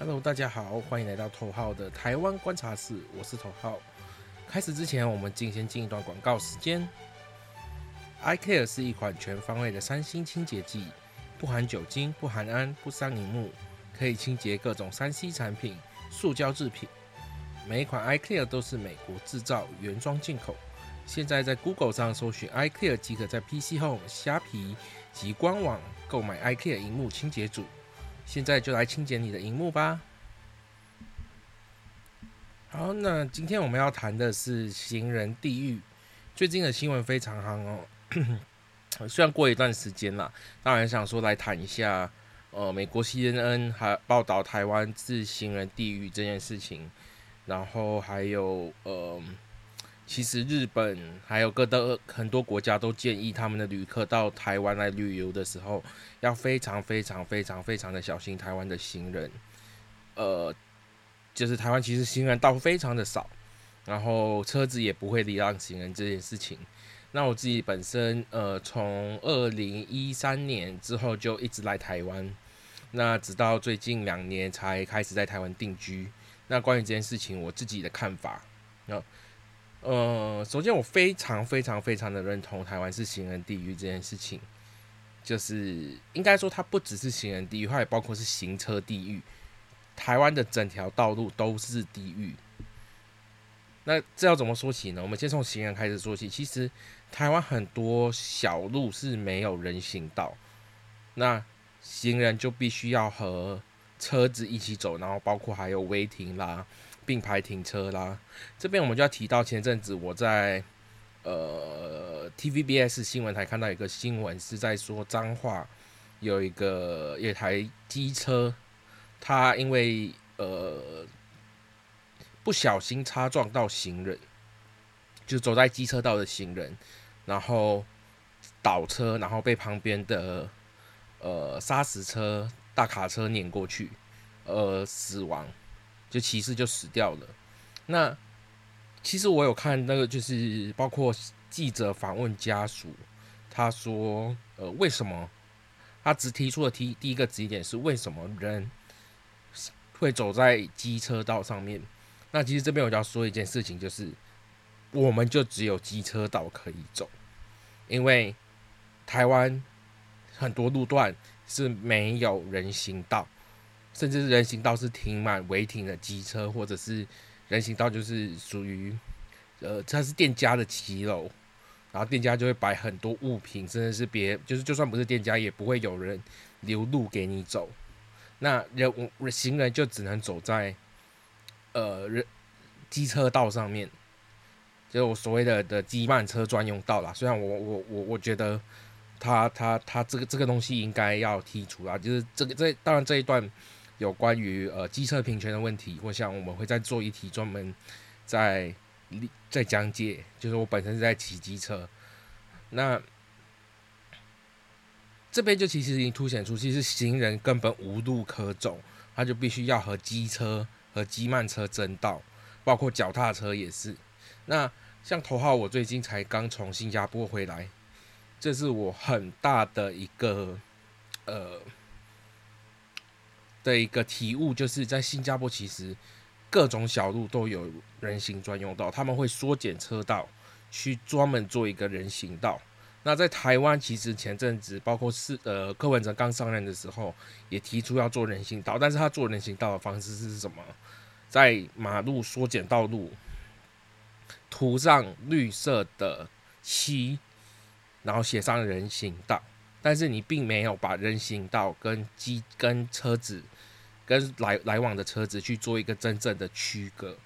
Hello，大家好，欢迎来到头号的台湾观察室，我是头号。开始之前，我们进先进一段广告时间。iCare 是一款全方位的三星清洁剂，不含酒精，不含氨，不伤荧幕，可以清洁各种三 C 产品、塑胶制品。每一款 iCare 都是美国制造，原装进口。现在在 Google 上搜寻 iCare，即可在 PC 后虾皮及官网购买 iCare 荧幕清洁组。现在就来清洁你的荧幕吧。好，那今天我们要谈的是行人地狱。最近的新闻非常夯哦，虽然过一段时间了，当然想说来谈一下，呃，美国 CNN 还报道台湾自行人地狱这件事情，然后还有呃。其实日本还有各的很多国家都建议他们的旅客到台湾来旅游的时候，要非常非常非常非常的小心台湾的行人。呃，就是台湾其实行人道非常的少，然后车子也不会礼让行人这件事情。那我自己本身呃，从二零一三年之后就一直来台湾，那直到最近两年才开始在台湾定居。那关于这件事情，我自己的看法，那。呃首先我非常非常非常的认同台湾是行人地狱这件事情，就是应该说它不只是行人地狱，它也包括是行车地狱。台湾的整条道路都是地狱。那这要怎么说起呢？我们先从行人开始说起。其实台湾很多小路是没有人行道，那行人就必须要和车子一起走，然后包括还有违停啦。并排停车啦，这边我们就要提到前阵子我在呃 TVBS 新闻台看到一个新闻，是在说脏话有一个一台机车，它因为呃不小心擦撞到行人，就走在机车道的行人，然后倒车，然后被旁边的呃砂石车大卡车碾过去，呃死亡。就骑士就死掉了。那其实我有看那个，就是包括记者访问家属，他说：“呃，为什么？他只提出了第第一个疑点是为什么人会走在机车道上面？那其实这边我就要说一件事情，就是我们就只有机车道可以走，因为台湾很多路段是没有人行道。”甚至是人行道是停满违停的机车，或者是人行道就是属于，呃，它是店家的骑楼，然后店家就会摆很多物品，甚至是别就是就算不是店家，也不会有人留路给你走。那人行人就只能走在，呃，人机车道上面，就我所谓的的机慢车专用道啦。虽然我我我我觉得，他他他这个这个东西应该要剔除啊，就是这个这当然这一段。有关于呃机车平权的问题，我想我们会再做一题专门在在讲解。就是我本身是在骑机车，那这边就其实已经凸显出，其实行人根本无路可走，他就必须要和机车和机慢车争道，包括脚踏车也是。那像头号，我最近才刚从新加坡回来，这是我很大的一个呃。的一个体悟，就是在新加坡，其实各种小路都有人行专用道，他们会缩减车道，去专门做一个人行道。那在台湾，其实前阵子，包括是呃柯文哲刚上任的时候，也提出要做人行道，但是他做人行道的方式是什么？在马路缩减道路，涂上绿色的漆，然后写上人行道。但是你并没有把人行道跟机跟车子跟来来往的车子去做一个真正的区隔，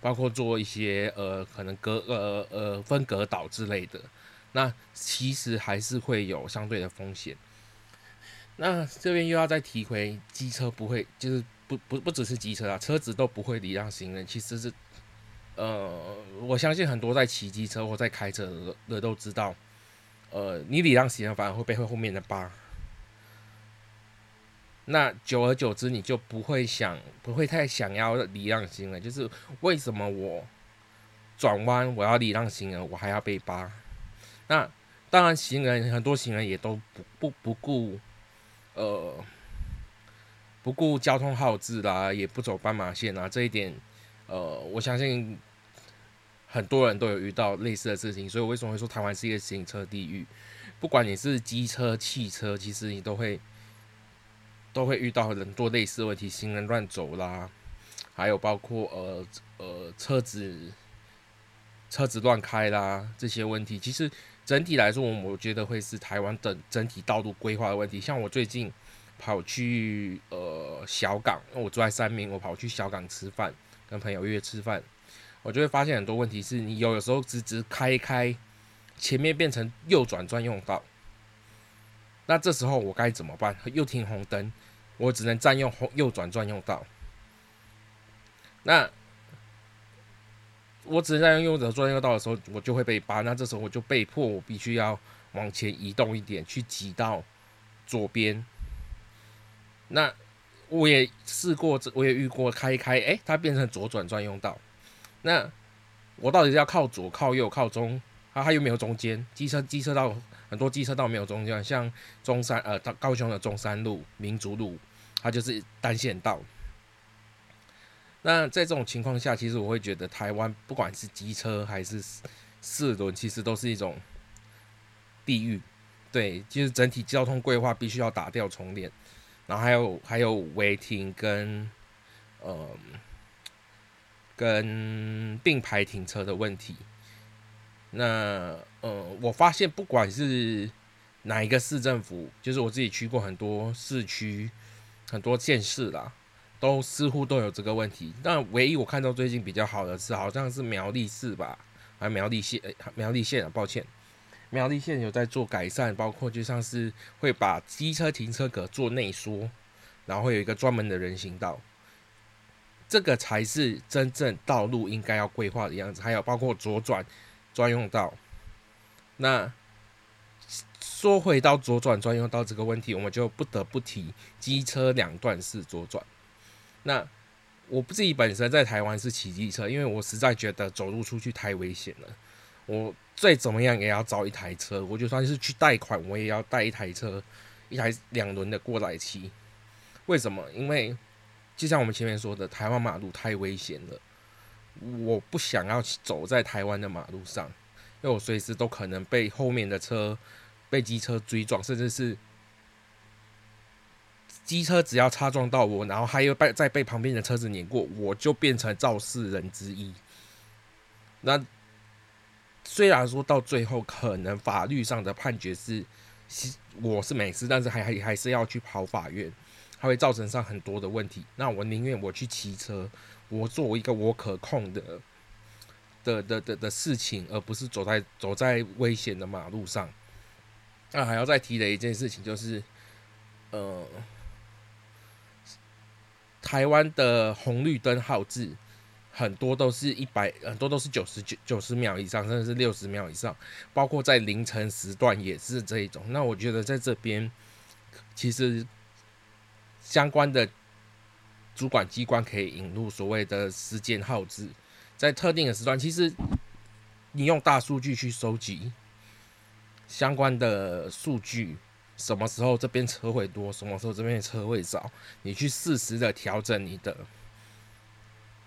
包括做一些呃可能隔呃呃分隔岛之类的，那其实还是会有相对的风险。那这边又要再提回机车不会，就是不不不只是机车啊，车子都不会礼让行人。其实是呃，我相信很多在骑机车或在开车的都知道。呃，你礼让行人反而会被后面的扒，那久而久之，你就不会想，不会太想要礼让行人。就是为什么我转弯我要礼让行人，我还要被扒？那当然，行人很多行人也都不不不顾，呃，不顾交通号志啦，也不走斑马线啊，这一点，呃，我相信很多人都有遇到类似的事情。所以，我为什么会说台湾是一个自行车地狱？不管你是机车、汽车，其实你都会都会遇到很多类似的问题，行人乱走啦，还有包括呃呃车子车子乱开啦这些问题。其实整体来说，我我觉得会是台湾的整体道路规划的问题。像我最近跑去呃小港，我住在三明，我跑去小港吃饭，跟朋友约吃饭，我就会发现很多问题是你有的时候直直开开。前面变成右转专用道，那这时候我该怎么办？又停红灯，我只能占用红右转专用道。那我只能占用右转专用道的时候，我就会被扒。那这时候我就被迫，我必须要往前移动一点，去挤到左边。那我也试过，我也遇过开开，哎，它变成左转专用道。那我到底是要靠左、靠右、靠中？啊，它又没有中间，机车机车道很多，机车道没有中间，像中山呃，高雄的中山路、民族路，它就是单线道。那在这种情况下，其实我会觉得台湾不管是机车还是四轮，其实都是一种地狱。对，就是整体交通规划必须要打掉重练，然后还有还有违停跟呃跟并排停车的问题。那呃，我发现不管是哪一个市政府，就是我自己去过很多市区、很多县市啦，都似乎都有这个问题。但唯一我看到最近比较好的是，好像是苗栗市吧，还苗栗县，苗栗县啊，抱歉，苗栗县有在做改善，包括就像是会把机车停车格做内缩，然后会有一个专门的人行道，这个才是真正道路应该要规划的样子。还有包括左转。专用道，那说回到左转专用道这个问题，我们就不得不提机车两段式左转。那我自己本身在台湾是骑机车，因为我实在觉得走路出去太危险了。我再怎么样也要找一台车，我就算是去贷款，我也要带一台车，一台两轮的过来骑。为什么？因为就像我们前面说的，台湾马路太危险了。我不想要走在台湾的马路上，因为我随时都可能被后面的车、被机车追撞，甚至是机车只要擦撞到我，然后还有被再被旁边的车子碾过，我就变成肇事人之一。那虽然说到最后可能法律上的判决是我是没事，但是还还还是要去跑法院，它会造成上很多的问题。那我宁愿我去骑车。我做一个我可控的的的的的事情，而不是走在走在危险的马路上。那还要再提的一件事情就是，呃，台湾的红绿灯号志很多都是一百，很多都是九十九九十秒以上，甚至是六十秒以上，包括在凌晨时段也是这一种。那我觉得在这边其实相关的。主管机关可以引入所谓的时间耗资，在特定的时段，其实你用大数据去收集相关的数据，什么时候这边车会多，什么时候这边车会少，你去适时的调整你的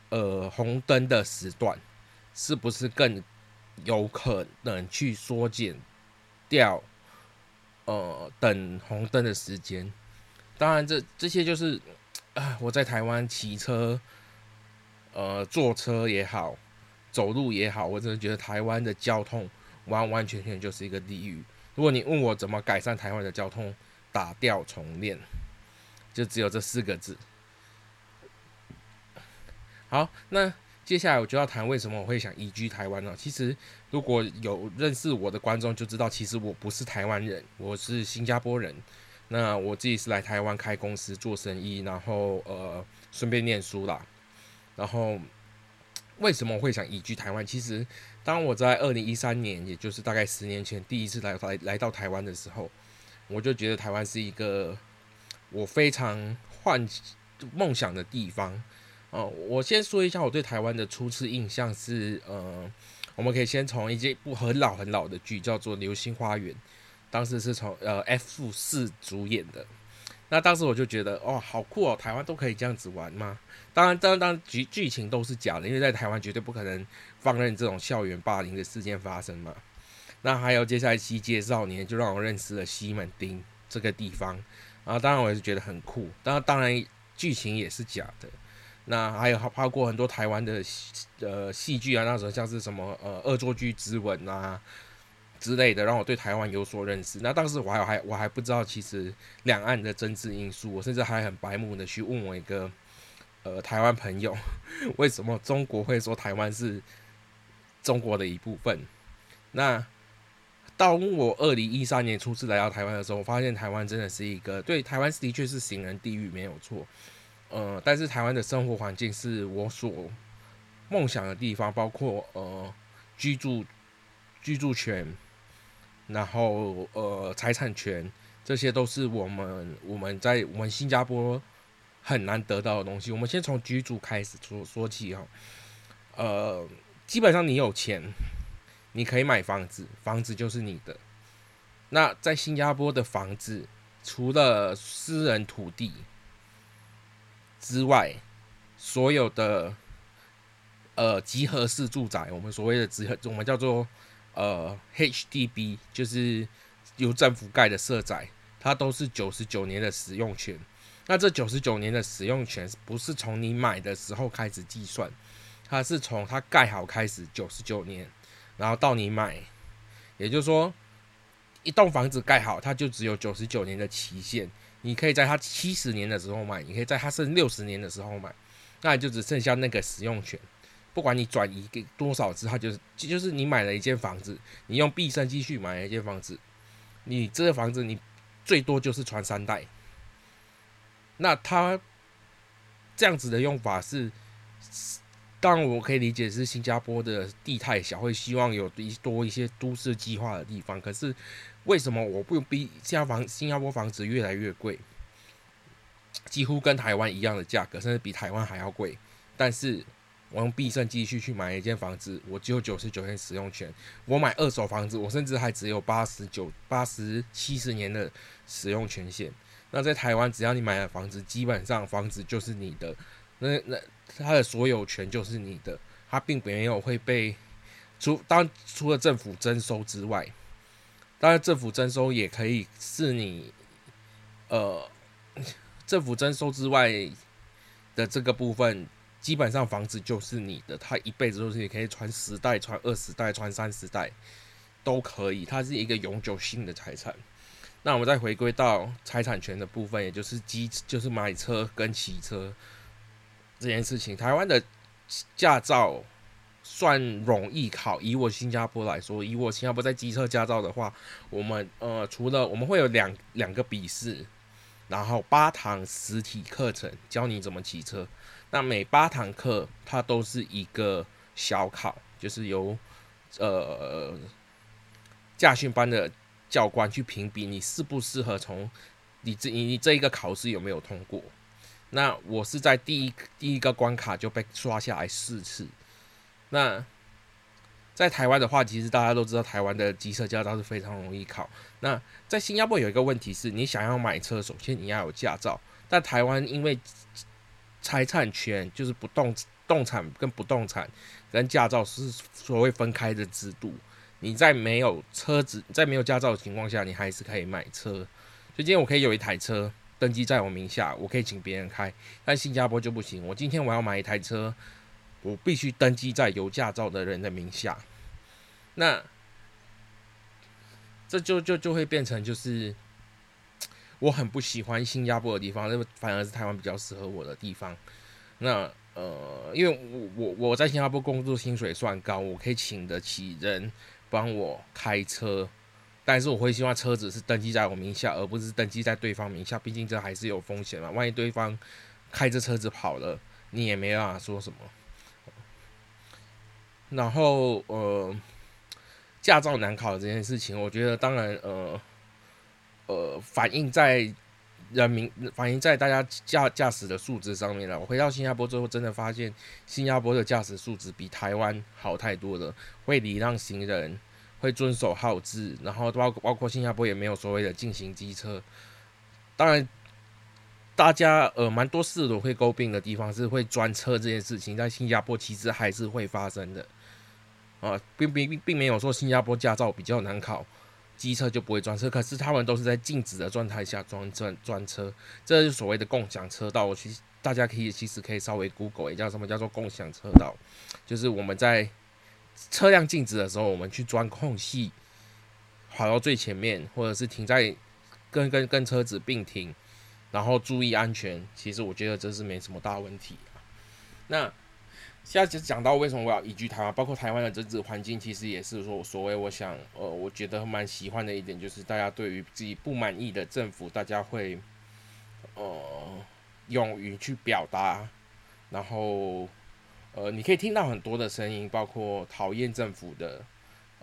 呃红灯的时段，是不是更有可能去缩减掉呃等红灯的时间？当然，这这些就是。啊，我在台湾骑车，呃，坐车也好，走路也好，我真的觉得台湾的交通完完全全就是一个地狱。如果你问我怎么改善台湾的交通，打掉重练，就只有这四个字。好，那接下来我就要谈为什么我会想移居台湾了。其实，如果有认识我的观众就知道，其实我不是台湾人，我是新加坡人。那我自己是来台湾开公司做生意，然后呃顺便念书啦。然后为什么会想移居台湾？其实当我在二零一三年，也就是大概十年前第一次来来来到台湾的时候，我就觉得台湾是一个我非常幻梦想的地方。哦，我先说一下我对台湾的初次印象是，呃，我们可以先从一部很老很老的剧叫做《流星花园》。当时是从呃 F 四主演的，那当时我就觉得，哦，好酷哦，台湾都可以这样子玩吗？当然，当然，当，剧剧情都是假的，因为在台湾绝对不可能放任这种校园霸凌的事件发生嘛。那还有接下来西街少年，就让我认识了西门町这个地方，然后当然我也是觉得很酷。当然，当然剧情也是假的。那还有包括很多台湾的呃戏剧啊，那时候像是什么呃恶作剧之吻啊之类的，让我对台湾有所认识。那当时我还还我还不知道，其实两岸的政治因素，我甚至还很白目的去问我一个呃台湾朋友，为什么中国会说台湾是中国的一部分？那当我二零一三年初次来到台湾的时候，我发现台湾真的是一个对台湾的确是行人地狱，没有错。呃，但是台湾的生活环境是我所梦想的地方，包括呃居住居住权，然后呃财产权，这些都是我们我们在我们新加坡很难得到的东西。我们先从居住开始说说起哈，呃，基本上你有钱，你可以买房子，房子就是你的。那在新加坡的房子，除了私人土地。之外，所有的呃集合式住宅，我们所谓的集合，我们叫做呃 HDB，就是由政府盖的社宅，它都是九十九年的使用权。那这九十九年的使用权不是从你买的时候开始计算，它是从它盖好开始九十九年，然后到你买，也就是说，一栋房子盖好，它就只有九十九年的期限。你可以在它七十年的时候买，你可以在它剩六十年的时候买，那就只剩下那个使用权。不管你转移给多少次，它就是就是你买了一间房子，你用毕生积蓄买了一间房子，你这个房子你最多就是传三代。那它这样子的用法是，当然我可以理解是新加坡的地太小，会希望有一多一些都市计划的地方，可是。为什么我不用比新加坡新加坡房子越来越贵？几乎跟台湾一样的价格，甚至比台湾还要贵。但是我用毕生积蓄去买一间房子，我只有九十九年使用权。我买二手房子，我甚至还只有八十九、八十七十年的使用权限。那在台湾，只要你买了房子，基本上房子就是你的，那那它的所有权就是你的，它并没有会被除当除了政府征收之外。当然，政府征收也可以是你，呃，政府征收之外的这个部分，基本上房子就是你的，它一辈子都是你可以传十代、传二十代、传三十代都可以，它是一个永久性的财产。那我们再回归到财产权的部分，也就是机，就是买车跟骑车这件事情，台湾的驾照。算容易考。以我新加坡来说，以我新加坡在机车驾照的话，我们呃除了我们会有两两个笔试，然后八堂实体课程教你怎么骑车。那每八堂课它都是一个小考，就是由呃驾训班的教官去评比你适不适合从你这你这一个考试有没有通过。那我是在第一第一个关卡就被刷下来四次。那在台湾的话，其实大家都知道，台湾的机车驾照是非常容易考。那在新加坡有一个问题是，你想要买车，首先你要有驾照。但台湾因为财产权就是不动动产跟不动产跟驾照是所谓分开的制度，你在没有车子在没有驾照的情况下，你还是可以买车。所以今天我可以有一台车登记在我名下，我可以请别人开。但新加坡就不行，我今天我要买一台车。我必须登记在有驾照的人的名下，那这就就就会变成就是我很不喜欢新加坡的地方，那反而是台湾比较适合我的地方。那呃，因为我我我在新加坡工作薪水算高，我可以请得起人帮我开车，但是我会希望车子是登记在我名下，而不是登记在对方名下，毕竟这还是有风险嘛。万一对方开着车子跑了，你也没办法说什么。然后呃，驾照难考这件事情，我觉得当然呃呃反映在人民反映在大家驾驾驶的素质上面了。我回到新加坡之后，真的发现新加坡的驾驶素质比台湾好太多了，会礼让行人，会遵守号志，然后包包括新加坡也没有所谓的进行机车。当然，大家呃蛮多事都会诟病的地方是会专车这件事情，在新加坡其实还是会发生的啊，并并并没有说新加坡驾照比较难考，机车就不会撞车，可是他们都是在静止的状态下专专专车，这是所谓的共享车道。我其实大家可以其实可以稍微 Google 一下什么叫做共享车道，就是我们在车辆静止的时候，我们去钻空隙跑到最前面，或者是停在跟跟跟车子并停。然后注意安全，其实我觉得这是没什么大问题那现在就讲到为什么我要移居台湾，包括台湾的政治环境，其实也是说所谓我想，呃，我觉得蛮喜欢的一点，就是大家对于自己不满意的政府，大家会呃勇于去表达，然后呃你可以听到很多的声音，包括讨厌政府的，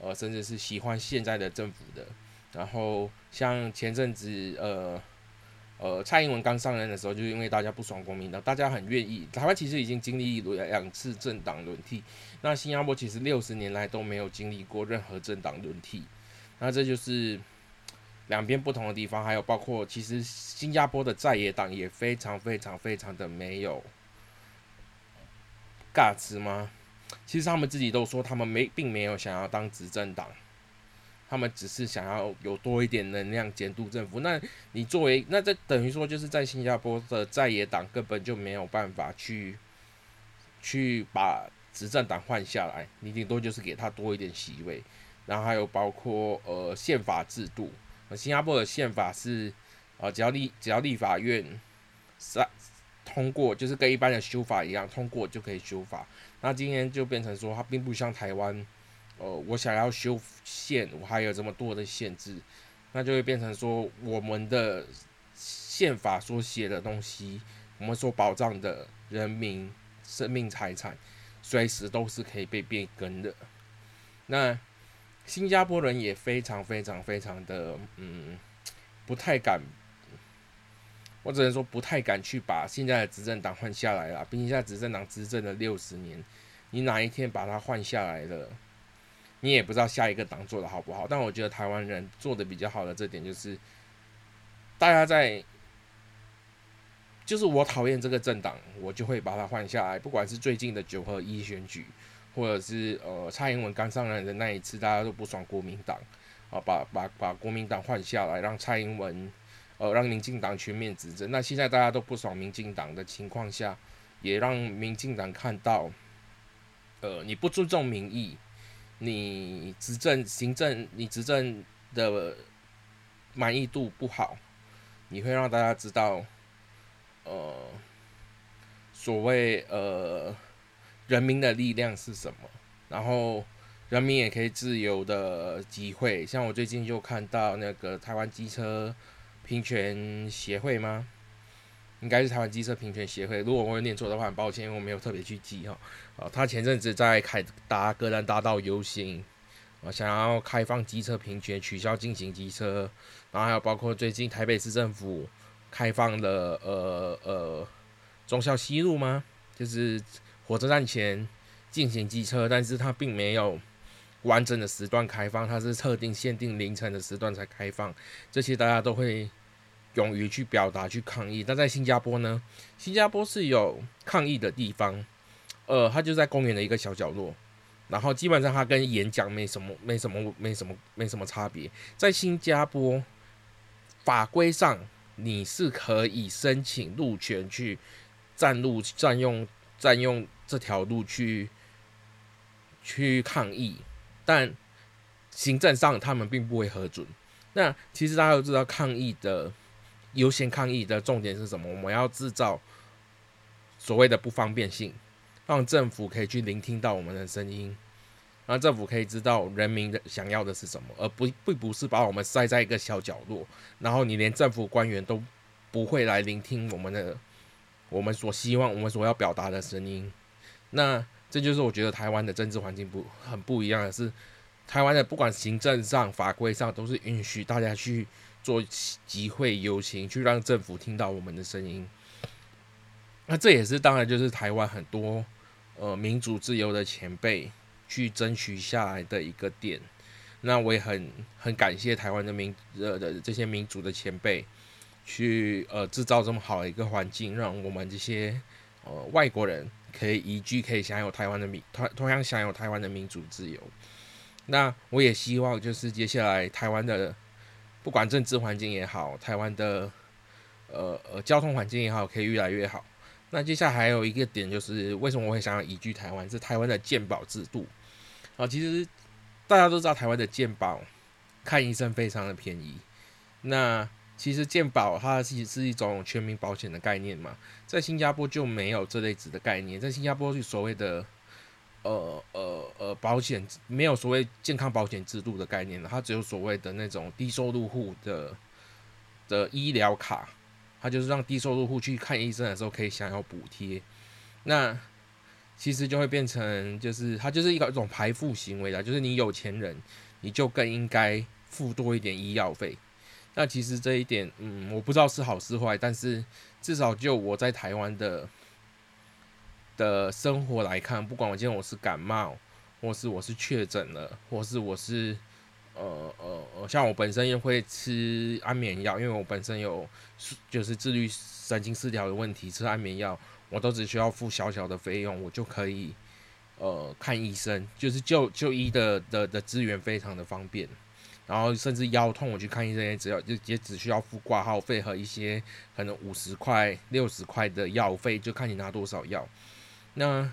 呃，甚至是喜欢现在的政府的，然后像前阵子呃。呃，蔡英文刚上任的时候，就是因为大家不爽国民党，大家很愿意。台湾其实已经经历了两次政党轮替，那新加坡其实六十年来都没有经历过任何政党轮替，那这就是两边不同的地方。还有包括，其实新加坡的在野党也非常非常非常的没有尬词吗？其实他们自己都说，他们没并没有想要当执政党。他们只是想要有多一点能量监督政府。那你作为那这等于说就是在新加坡的在野党根本就没有办法去去把执政党换下来，你顶多就是给他多一点席位。然后还有包括呃宪法制度，新加坡的宪法是呃只要立只要立法院三通过，就是跟一般的修法一样通过就可以修法。那今天就变成说它并不像台湾。呃，我想要修宪，我还有这么多的限制，那就会变成说，我们的宪法所写的东西，我们所保障的人民生命财产，随时都是可以被变更的。那新加坡人也非常非常非常的，嗯，不太敢，我只能说不太敢去把现在的执政党换下来了。毕竟现在执政党执政了六十年，你哪一天把它换下来了？你也不知道下一个党做的好不好，但我觉得台湾人做的比较好的这点就是，大家在，就是我讨厌这个政党，我就会把它换下来。不管是最近的九合一选举，或者是呃蔡英文刚上任的那一次，大家都不爽国民党，啊把把把国民党换下来，让蔡英文呃让民进党全面执政。那现在大家都不爽民进党的情况下，也让民进党看到，呃你不尊重民意。你执政行政，你执政的满意度不好，你会让大家知道，呃，所谓呃人民的力量是什么，然后人民也可以自由的集会。像我最近就看到那个台湾机车平权协会吗？应该是台湾机车平权协会。如果我有念错的话，很抱歉，因为我没有特别去记哈。啊，他前阵子在凯达格兰大道游行，啊，想要开放机车平权，取消进行机车，然后还有包括最近台北市政府开放了呃呃中校西路吗？就是火车站前进行机车，但是它并没有完整的时段开放，它是特定限定凌晨的时段才开放，这些大家都会。勇于去表达、去抗议，但在新加坡呢？新加坡是有抗议的地方，呃，它就在公园的一个小角落，然后基本上它跟演讲没什么、没什么、没什么、没什么差别。在新加坡法规上，你是可以申请路权去占路、占用、占用这条路去去抗议，但行政上他们并不会核准。那其实大家都知道抗议的。优先抗议的重点是什么？我们要制造所谓的不方便性，让政府可以去聆听到我们的声音，让政府可以知道人民的想要的是什么，而不并不是把我们塞在一个小角落，然后你连政府官员都不会来聆听我们的，我们所希望、我们所要表达的声音。那这就是我觉得台湾的政治环境不很不一样的是，台湾的不管行政上、法规上都是允许大家去。做集会游行，去让政府听到我们的声音。那这也是当然，就是台湾很多呃民主自由的前辈去争取下来的一个点。那我也很很感谢台湾的民呃的这些民主的前辈，去呃制造这么好的一个环境，让我们这些呃外国人可以移居，可以享有台湾的民同同样享有台湾的民主自由。那我也希望就是接下来台湾的不管政治环境也好，台湾的呃呃交通环境也好，可以越来越好。那接下来还有一个点就是为什么我会想要移居台湾？是台湾的健保制度啊，其实大家都知道台湾的健保看医生非常的便宜。那其实健保它是是一种全民保险的概念嘛，在新加坡就没有这类子的概念，在新加坡是所谓的呃呃呃保险没有所谓健康保险制度的概念了，它只有所谓的那种低收入户的的医疗卡。它就是让低收入户去看医生的时候可以享有补贴，那其实就会变成就是它就是一个一种排富行为啦，就是你有钱人你就更应该付多一点医药费。那其实这一点，嗯，我不知道是好是坏，但是至少就我在台湾的的生活来看，不管我今天我是感冒，或是我是确诊了，或是我是。呃呃，像我本身也会吃安眠药，因为我本身有就是自律神经失调的问题，吃安眠药我都只需要付小小的费用，我就可以呃看医生，就是就就医的的的资源非常的方便，然后甚至腰痛我去看医生也只要就也只需要付挂号费和一些可能五十块六十块的药费，就看你拿多少药。那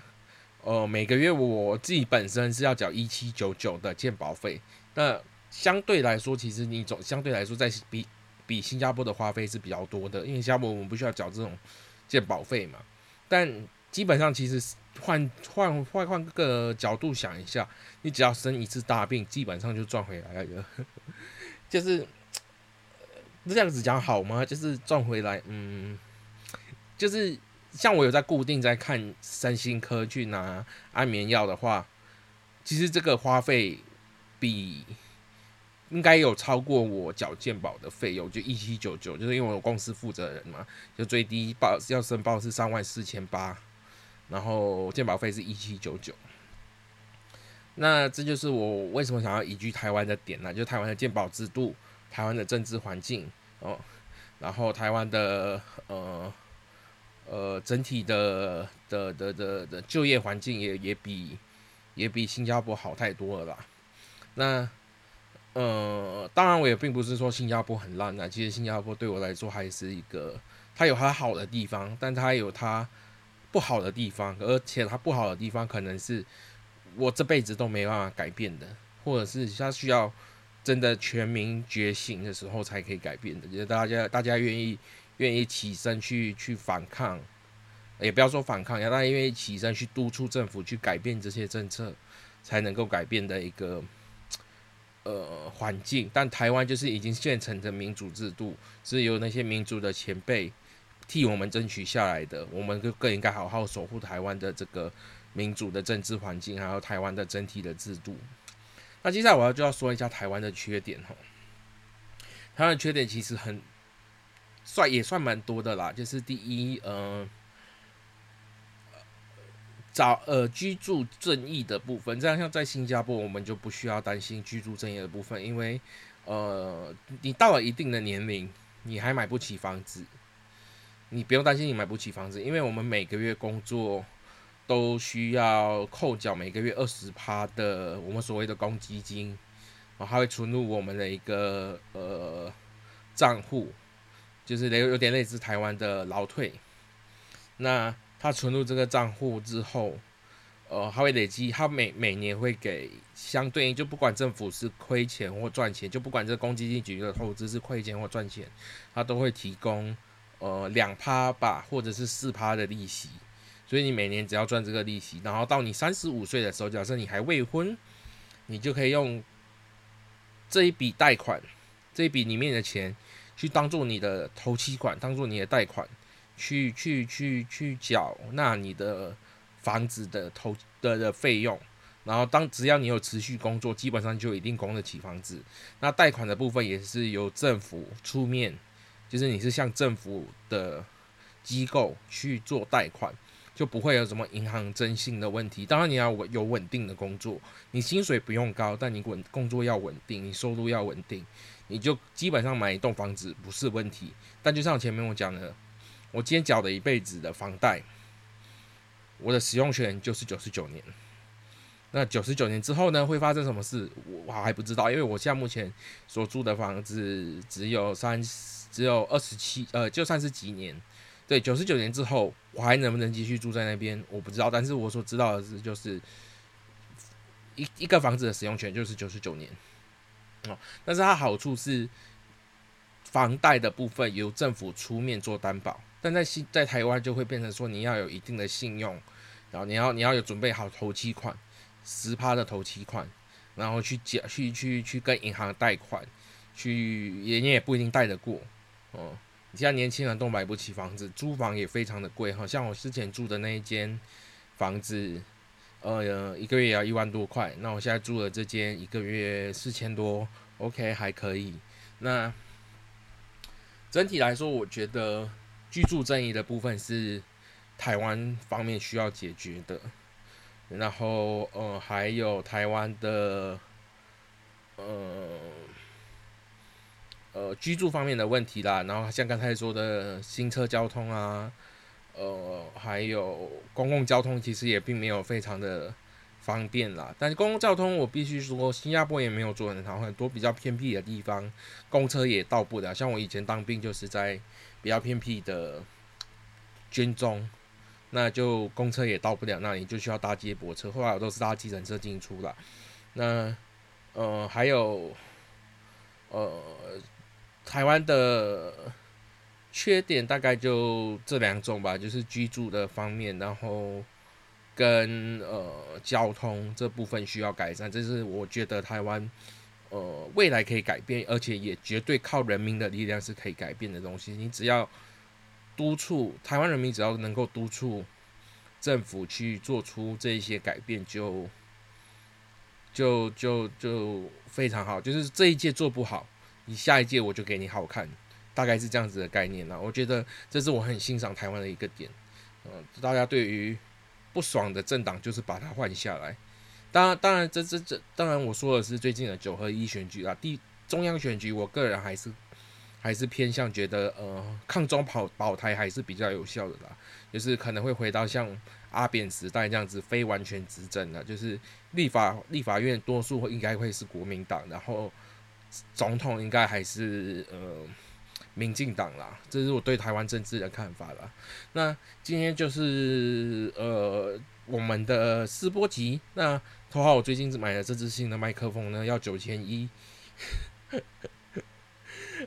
呃每个月我自己本身是要缴一七九九的健保费，那。相对来说，其实你总相对来说，在比比新加坡的花费是比较多的，因为新加坡我们不需要缴这种健保费嘛。但基本上，其实换换换换个角度想一下，你只要生一次大病，基本上就赚回来了。就是这样子讲好吗？就是赚回来，嗯，就是像我有在固定在看三星科去拿安眠药的话，其实这个花费比。应该有超过我缴健保的费用，就一七九九，就是因为我公司负责人嘛，就最低报要申报是三万四千八，然后健保费是一七九九。那这就是我为什么想要移居台湾的点呢？就台湾的健保制度、台湾的政治环境哦，然后台湾的呃呃整体的的的的的就业环境也也比也比新加坡好太多了啦。那呃，当然我也并不是说新加坡很烂啊。其实新加坡对我来说还是一个，它有它好的地方，但它有它不好的地方，而且它不好的地方可能是我这辈子都没办法改变的，或者是它需要真的全民觉醒的时候才可以改变的。就是大家大家愿意愿意起身去去反抗，也不要说反抗，要大家愿意起身去督促政府去改变这些政策，才能够改变的一个。呃，环境，但台湾就是已经现成的民主制度，是由那些民主的前辈替我们争取下来的，我们就更应该好好守护台湾的这个民主的政治环境，还有台湾的整体的制度。那接下来我要就要说一下台湾的缺点哈，台湾的缺点其实很算也算蛮多的啦，就是第一，呃。找呃居住正义的部分，这样像在新加坡，我们就不需要担心居住正义的部分，因为呃你到了一定的年龄，你还买不起房子，你不用担心你买不起房子，因为我们每个月工作都需要扣缴每个月二十趴的我们所谓的公积金，然后它会存入我们的一个呃账户，就是有有点类似台湾的劳退，那。他存入这个账户之后，呃，他会累积，他每每年会给相对应，就不管政府是亏钱或赚钱，就不管这公积金局的投资是亏钱或赚钱，他都会提供呃两趴吧，或者是四趴的利息。所以你每年只要赚这个利息，然后到你三十五岁的时候，假设你还未婚，你就可以用这一笔贷款，这一笔里面的钱去当做你的头期款，当做你的贷款。去去去去缴纳你的房子的投的的费用，然后当只要你有持续工作，基本上就一定供得起房子。那贷款的部分也是由政府出面，就是你是向政府的机构去做贷款，就不会有什么银行征信的问题。当然你要稳有稳定的工作，你薪水不用高，但你稳工作要稳定，你收入要稳定，你就基本上买一栋房子不是问题。但就像前面我讲的，我今天缴了一辈子的房贷，我的使用权就是九十九年。那九十九年之后呢，会发生什么事？我我还不知道，因为我现在目前所住的房子只有三，只有二十七，呃，就算是几年。对，九十九年之后，我还能不能继续住在那边？我不知道。但是我所知道的是，就是一一个房子的使用权就是九十九年。哦，但是它好处是，房贷的部分由政府出面做担保，但在新在台湾就会变成说，你要有一定的信用，然后你要你要有准备好头期款。十趴的头期款，然后去借去去去跟银行贷款，去也你也不一定贷得过哦。现在年轻人都买不起房子，租房也非常的贵，好像我之前住的那一间房子，呃，一个月也要一万多块。那我现在住的这间一个月四千多，OK 还可以。那整体来说，我觉得居住正义的部分是台湾方面需要解决的。然后，呃，还有台湾的，呃，呃，居住方面的问题啦。然后像刚才说的新车交通啊，呃，还有公共交通，其实也并没有非常的方便啦。但是公共交通，我必须说，新加坡也没有做很好，很多比较偏僻的地方，公车也到不了。像我以前当兵，就是在比较偏僻的军中。那就公车也到不了那里，就需要搭接驳车。后来我都是搭计程车进出了。那呃，还有呃，台湾的缺点大概就这两种吧，就是居住的方面，然后跟呃交通这部分需要改善。这是我觉得台湾呃未来可以改变，而且也绝对靠人民的力量是可以改变的东西。你只要。督促台湾人民，只要能够督促政府去做出这一些改变，就就就就非常好。就是这一届做不好，你下一届我就给你好看，大概是这样子的概念啦。我觉得这是我很欣赏台湾的一个点。嗯，大家对于不爽的政党，就是把它换下来。当然，当然，这这这，当然我说的是最近的九合一选举啦。第中央选举，我个人还是。还是偏向觉得，呃，抗中保保台还是比较有效的啦，就是可能会回到像阿扁时代这样子非完全执政的，就是立法立法院多数应该会是国民党，然后总统应该还是呃民进党啦，这是我对台湾政治的看法啦。那今天就是呃我们的试播集，那头号我最近买的这支新的麦克风呢，要九千一。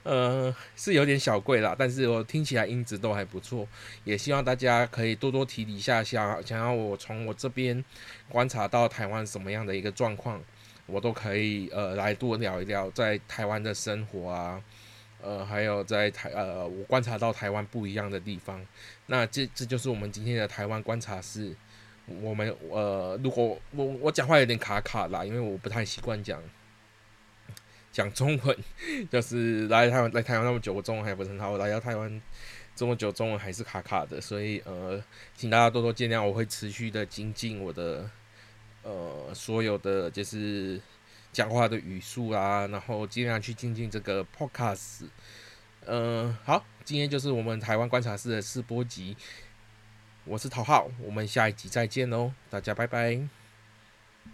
呃，是有点小贵啦，但是我听起来音质都还不错，也希望大家可以多多提一下，想想要我从我这边观察到台湾什么样的一个状况，我都可以呃来多聊一聊在台湾的生活啊，呃，还有在台呃我观察到台湾不一样的地方，那这这就是我们今天的台湾观察室，我们呃如果我我讲话有点卡卡啦，因为我不太习惯讲。讲中文，就是来台湾来台湾那么久，我中文还不是很好。我来到台湾这么久，中文还是卡卡的，所以呃，请大家多多见谅。我会持续的精进我的呃所有的就是讲话的语速啊，然后尽量去精进这个 podcast。嗯，好，今天就是我们台湾观察室的试播集，我是陶浩，我们下一集再见喽，大家拜拜。